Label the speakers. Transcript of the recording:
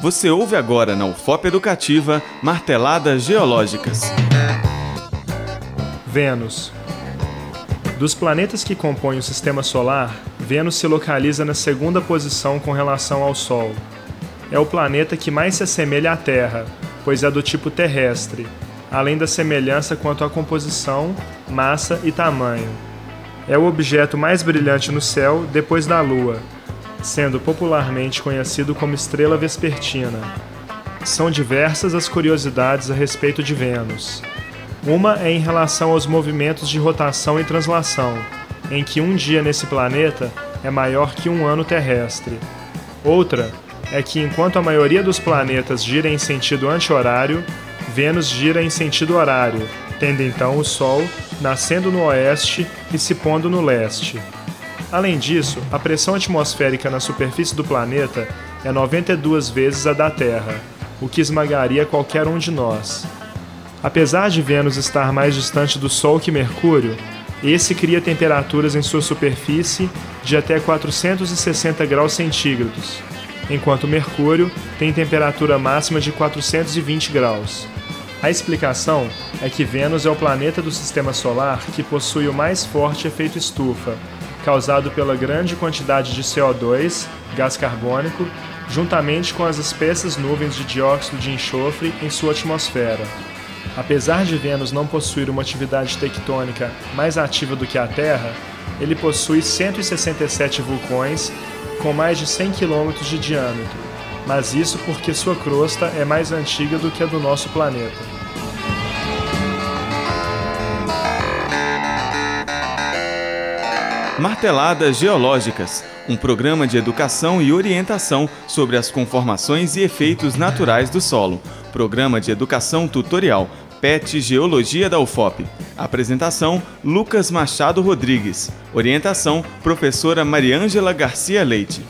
Speaker 1: Você ouve agora na UFOP Educativa Marteladas Geológicas.
Speaker 2: Vênus. Dos planetas que compõem o sistema solar, Vênus se localiza na segunda posição com relação ao Sol. É o planeta que mais se assemelha à Terra, pois é do tipo terrestre, além da semelhança quanto à composição, massa e tamanho. É o objeto mais brilhante no céu depois da Lua, sendo popularmente conhecido como estrela vespertina. São diversas as curiosidades a respeito de Vênus. Uma é em relação aos movimentos de rotação e translação, em que um dia nesse planeta é maior que um ano terrestre. Outra é que enquanto a maioria dos planetas gira em sentido anti-horário, Vênus gira em sentido horário, tendo então o Sol nascendo no oeste e se pondo no leste. Além disso, a pressão atmosférica na superfície do planeta é 92 vezes a da Terra, o que esmagaria qualquer um de nós. Apesar de Vênus estar mais distante do Sol que Mercúrio, esse cria temperaturas em sua superfície de até 460 graus centígrados, enquanto Mercúrio tem temperatura máxima de 420 graus. A explicação é que Vênus é o planeta do sistema solar que possui o mais forte efeito estufa, causado pela grande quantidade de CO2, gás carbônico, juntamente com as espessas nuvens de dióxido de enxofre em sua atmosfera. Apesar de Vênus não possuir uma atividade tectônica mais ativa do que a Terra, ele possui 167 vulcões com mais de 100 km de diâmetro, mas isso porque sua crosta é mais antiga do que a do nosso planeta.
Speaker 1: Marteladas Geológicas, um programa de educação e orientação sobre as conformações e efeitos naturais do solo. Programa de educação tutorial, PET Geologia da UFOP. Apresentação: Lucas Machado Rodrigues. Orientação: Professora Mariângela Garcia Leite.